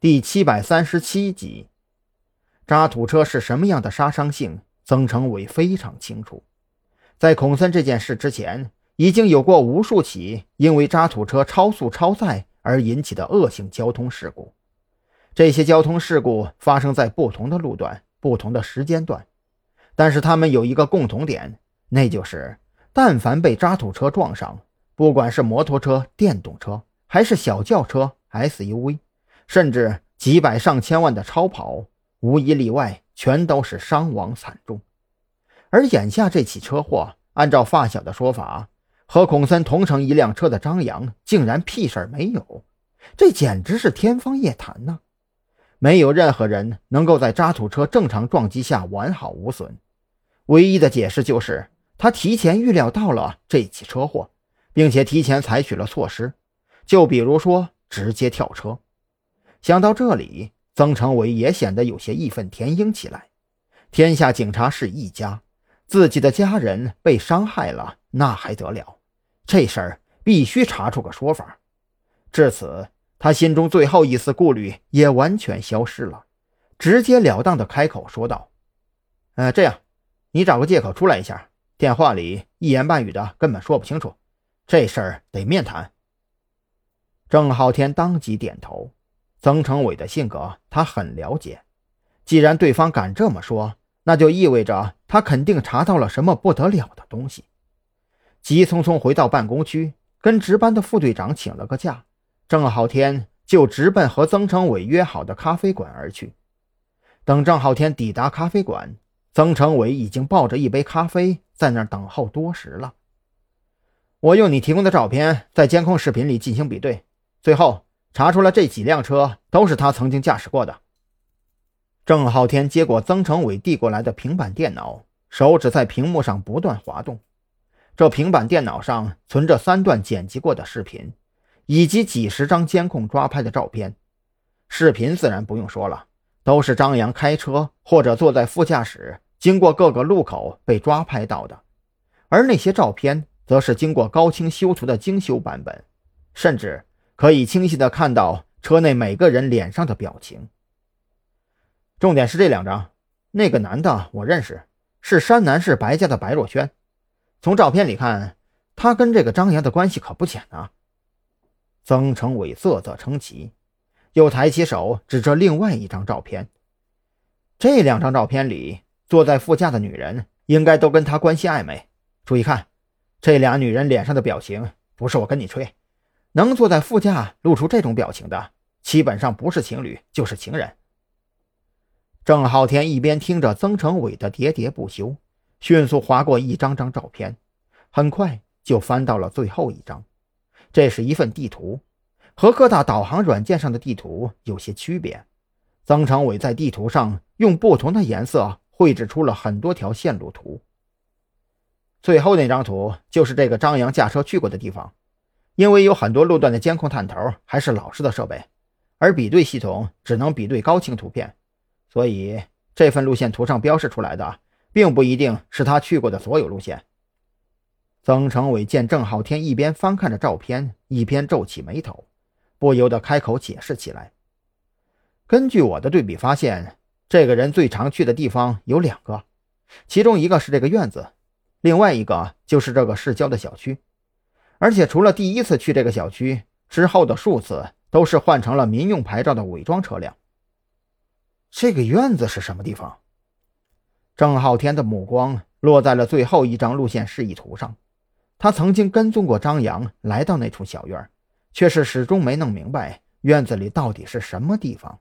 第七百三十七集。渣土车是什么样的杀伤性？曾成伟非常清楚。在孔森这件事之前，已经有过无数起因为渣土车超速超载而引起的恶性交通事故。这些交通事故发生在不同的路段、不同的时间段，但是他们有一个共同点，那就是但凡被渣土车撞上，不管是摩托车、电动车，还是小轿车、SUV，甚至几百上千万的超跑，无一例外，全都是伤亡惨重。而眼下这起车祸，按照发小的说法，和孔森同乘一辆车的张扬竟然屁事儿没有，这简直是天方夜谭呐！没有任何人能够在渣土车正常撞击下完好无损，唯一的解释就是他提前预料到了这起车祸，并且提前采取了措施，就比如说直接跳车。想到这里，曾成伟也显得有些义愤填膺起来。天下警察是一家，自己的家人被伤害了，那还得了？这事儿必须查出个说法。至此。他心中最后一丝顾虑也完全消失了，直截了当的开口说道：“呃，这样，你找个借口出来一下。电话里一言半语的根本说不清楚，这事儿得面谈。”郑浩天当即点头。曾成伟的性格他很了解，既然对方敢这么说，那就意味着他肯定查到了什么不得了的东西。急匆匆回到办公区，跟值班的副队长请了个假。郑浩天就直奔和曾成伟约好的咖啡馆而去。等郑浩天抵达咖啡馆，曾成伟已经抱着一杯咖啡在那儿等候多时了。我用你提供的照片在监控视频里进行比对，最后查出了这几辆车都是他曾经驾驶过的。郑浩天接过曾成伟递过来的平板电脑，手指在屏幕上不断滑动。这平板电脑上存着三段剪辑过的视频。以及几十张监控抓拍的照片，视频自然不用说了，都是张扬开车或者坐在副驾驶经过各个路口被抓拍到的。而那些照片则是经过高清修图的精修版本，甚至可以清晰地看到车内每个人脸上的表情。重点是这两张，那个男的我认识，是山南市白家的白若轩。从照片里看，他跟这个张扬的关系可不浅啊。曾成伟啧啧称奇，又抬起手指着另外一张照片。这两张照片里，坐在副驾的女人应该都跟他关系暧昧。注意看，这俩女人脸上的表情，不是我跟你吹，能坐在副驾露出这种表情的，基本上不是情侣就是情人。郑浩天一边听着曾成伟的喋喋不休，迅速划过一张张照片，很快就翻到了最后一张。这是一份地图，和各大导航软件上的地图有些区别。曾成伟在地图上用不同的颜色绘制出了很多条线路图。最后那张图就是这个张扬驾车去过的地方。因为有很多路段的监控探头还是老式的设备，而比对系统只能比对高清图片，所以这份路线图上标示出来的，并不一定是他去过的所有路线。曾成伟见郑浩天一边翻看着照片，一边皱起眉头，不由得开口解释起来：“根据我的对比发现，这个人最常去的地方有两个，其中一个是这个院子，另外一个就是这个市郊的小区。而且除了第一次去这个小区之后的数次，都是换成了民用牌照的伪装车辆。这个院子是什么地方？”郑浩天的目光落在了最后一张路线示意图上。他曾经跟踪过张扬来到那处小院，却是始终没弄明白院子里到底是什么地方。